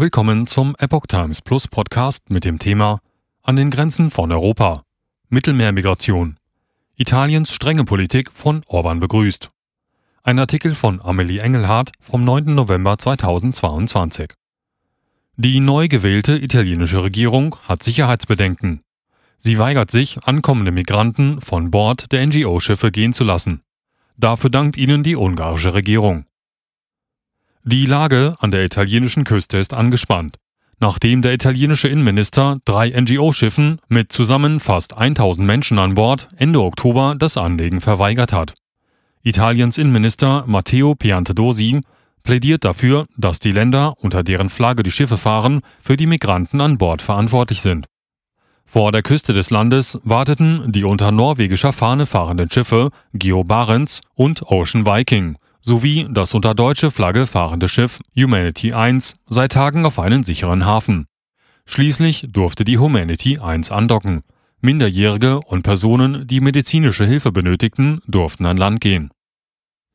Willkommen zum Epoch Times Plus Podcast mit dem Thema An den Grenzen von Europa. Mittelmeermigration. Italiens strenge Politik von Orban begrüßt. Ein Artikel von Amelie Engelhardt vom 9. November 2022. Die neu gewählte italienische Regierung hat Sicherheitsbedenken. Sie weigert sich, ankommende Migranten von Bord der NGO-Schiffe gehen zu lassen. Dafür dankt ihnen die ungarische Regierung. Die Lage an der italienischen Küste ist angespannt, nachdem der italienische Innenminister drei NGO-Schiffen mit zusammen fast 1000 Menschen an Bord Ende Oktober das Anlegen verweigert hat. Italiens Innenminister Matteo Piantedosi plädiert dafür, dass die Länder, unter deren Flagge die Schiffe fahren, für die Migranten an Bord verantwortlich sind. Vor der Küste des Landes warteten die unter norwegischer Fahne fahrenden Schiffe Geo Barents und Ocean Viking sowie das unter deutsche Flagge fahrende Schiff Humanity 1 seit Tagen auf einen sicheren Hafen. Schließlich durfte die Humanity 1 andocken. Minderjährige und Personen, die medizinische Hilfe benötigten, durften an Land gehen.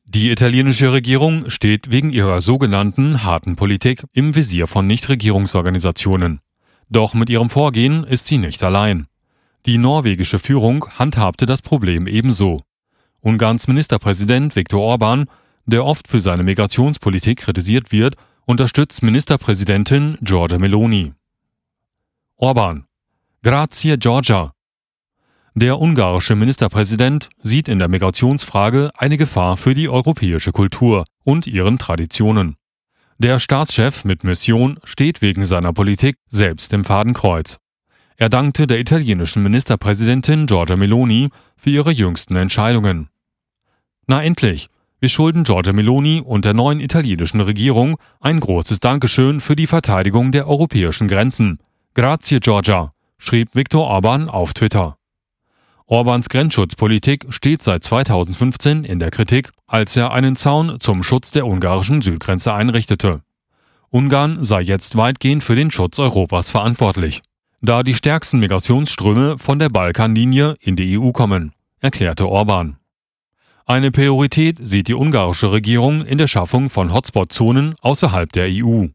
Die italienische Regierung steht wegen ihrer sogenannten harten Politik im Visier von Nichtregierungsorganisationen. Doch mit ihrem Vorgehen ist sie nicht allein. Die norwegische Führung handhabte das Problem ebenso. Ungarns Ministerpräsident Viktor Orban der oft für seine Migrationspolitik kritisiert wird, unterstützt Ministerpräsidentin Giorgia Meloni. Orban. Grazie Giorgia. Der ungarische Ministerpräsident sieht in der Migrationsfrage eine Gefahr für die europäische Kultur und ihren Traditionen. Der Staatschef mit Mission steht wegen seiner Politik selbst im Fadenkreuz. Er dankte der italienischen Ministerpräsidentin Giorgia Meloni für ihre jüngsten Entscheidungen. Na endlich, wir schulden Giorgia Meloni und der neuen italienischen Regierung ein großes Dankeschön für die Verteidigung der europäischen Grenzen. Grazie Giorgia, schrieb Viktor Orban auf Twitter. Orbans Grenzschutzpolitik steht seit 2015 in der Kritik, als er einen Zaun zum Schutz der ungarischen Südgrenze einrichtete. Ungarn sei jetzt weitgehend für den Schutz Europas verantwortlich, da die stärksten Migrationsströme von der Balkanlinie in die EU kommen, erklärte Orban. Eine Priorität sieht die ungarische Regierung in der Schaffung von Hotspot-Zonen außerhalb der EU.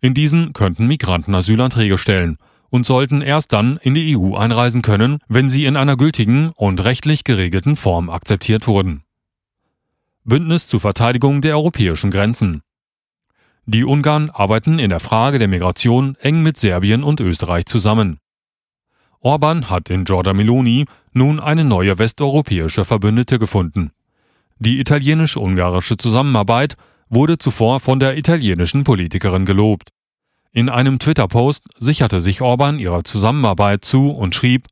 In diesen könnten Migranten Asylanträge stellen und sollten erst dann in die EU einreisen können, wenn sie in einer gültigen und rechtlich geregelten Form akzeptiert wurden. Bündnis zur Verteidigung der europäischen Grenzen. Die Ungarn arbeiten in der Frage der Migration eng mit Serbien und Österreich zusammen. Orban hat in Giorgia Meloni nun eine neue westeuropäische Verbündete gefunden. Die italienisch-ungarische Zusammenarbeit wurde zuvor von der italienischen Politikerin gelobt. In einem Twitter-Post sicherte sich Orban ihrer Zusammenarbeit zu und schrieb,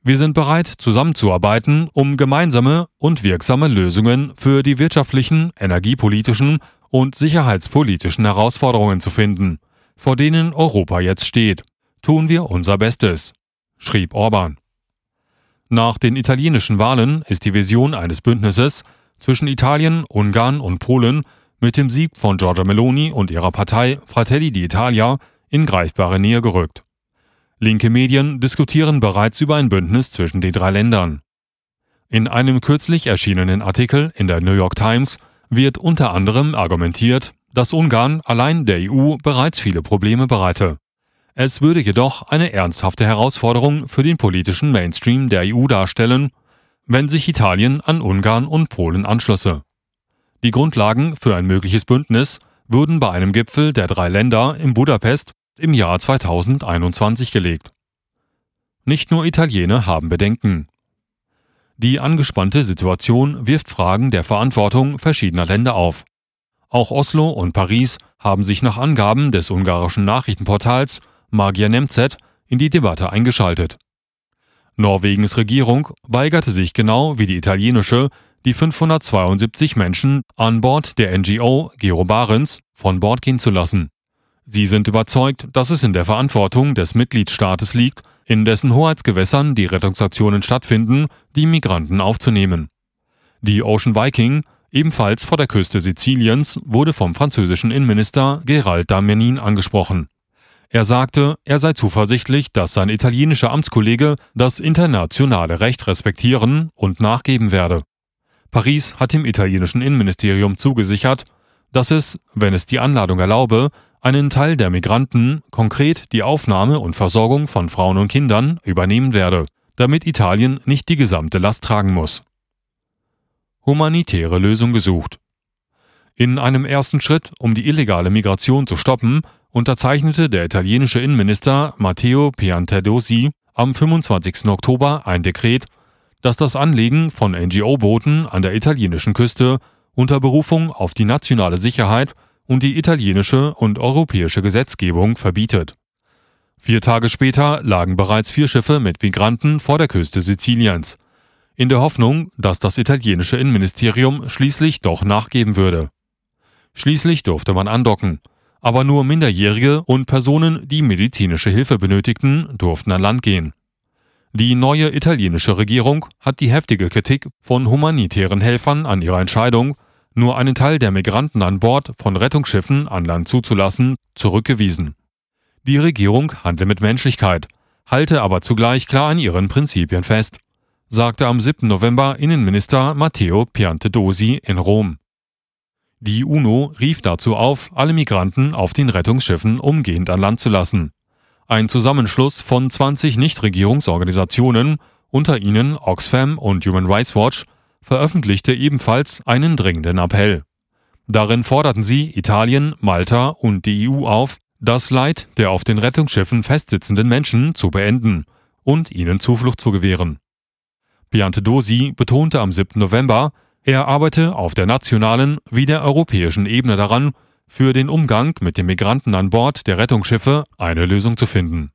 wir sind bereit, zusammenzuarbeiten, um gemeinsame und wirksame Lösungen für die wirtschaftlichen, energiepolitischen und sicherheitspolitischen Herausforderungen zu finden, vor denen Europa jetzt steht. Tun wir unser Bestes schrieb Orban. Nach den italienischen Wahlen ist die Vision eines Bündnisses zwischen Italien, Ungarn und Polen mit dem Sieg von Giorgia Meloni und ihrer Partei Fratelli d'Italia in greifbare Nähe gerückt. Linke Medien diskutieren bereits über ein Bündnis zwischen den drei Ländern. In einem kürzlich erschienenen Artikel in der New York Times wird unter anderem argumentiert, dass Ungarn allein der EU bereits viele Probleme bereite. Es würde jedoch eine ernsthafte Herausforderung für den politischen Mainstream der EU darstellen, wenn sich Italien an Ungarn und Polen anschlösse. Die Grundlagen für ein mögliches Bündnis würden bei einem Gipfel der drei Länder in Budapest im Jahr 2021 gelegt. Nicht nur Italiener haben Bedenken. Die angespannte Situation wirft Fragen der Verantwortung verschiedener Länder auf. Auch Oslo und Paris haben sich nach Angaben des ungarischen Nachrichtenportals Magyar Nemzet, in die Debatte eingeschaltet. Norwegens Regierung weigerte sich genau wie die italienische, die 572 Menschen an Bord der NGO Geo Barents von Bord gehen zu lassen. Sie sind überzeugt, dass es in der Verantwortung des Mitgliedstaates liegt, in dessen Hoheitsgewässern die Rettungsaktionen stattfinden, die Migranten aufzunehmen. Die Ocean Viking, ebenfalls vor der Küste Siziliens, wurde vom französischen Innenminister Gerald Damianin angesprochen. Er sagte, er sei zuversichtlich, dass sein italienischer Amtskollege das internationale Recht respektieren und nachgeben werde. Paris hat dem italienischen Innenministerium zugesichert, dass es, wenn es die Anladung erlaube, einen Teil der Migranten, konkret die Aufnahme und Versorgung von Frauen und Kindern, übernehmen werde, damit Italien nicht die gesamte Last tragen muss. Humanitäre Lösung gesucht. In einem ersten Schritt, um die illegale Migration zu stoppen, unterzeichnete der italienische Innenminister Matteo Piantedosi am 25. Oktober ein Dekret, das das Anlegen von NGO-Booten an der italienischen Küste unter Berufung auf die nationale Sicherheit und die italienische und europäische Gesetzgebung verbietet. Vier Tage später lagen bereits vier Schiffe mit Migranten vor der Küste Siziliens, in der Hoffnung, dass das italienische Innenministerium schließlich doch nachgeben würde. Schließlich durfte man andocken, aber nur Minderjährige und Personen, die medizinische Hilfe benötigten, durften an Land gehen. Die neue italienische Regierung hat die heftige Kritik von humanitären Helfern an ihrer Entscheidung, nur einen Teil der Migranten an Bord von Rettungsschiffen an Land zuzulassen, zurückgewiesen. Die Regierung handle mit Menschlichkeit, halte aber zugleich klar an ihren Prinzipien fest, sagte am 7. November Innenminister Matteo Piantedosi in Rom. Die UNO rief dazu auf, alle Migranten auf den Rettungsschiffen umgehend an Land zu lassen. Ein Zusammenschluss von 20 Nichtregierungsorganisationen, unter ihnen Oxfam und Human Rights Watch, veröffentlichte ebenfalls einen dringenden Appell. Darin forderten sie Italien, Malta und die EU auf, das Leid der auf den Rettungsschiffen festsitzenden Menschen zu beenden und ihnen Zuflucht zu gewähren. Piantedosi betonte am 7. November, er arbeite auf der nationalen wie der europäischen Ebene daran, für den Umgang mit den Migranten an Bord der Rettungsschiffe eine Lösung zu finden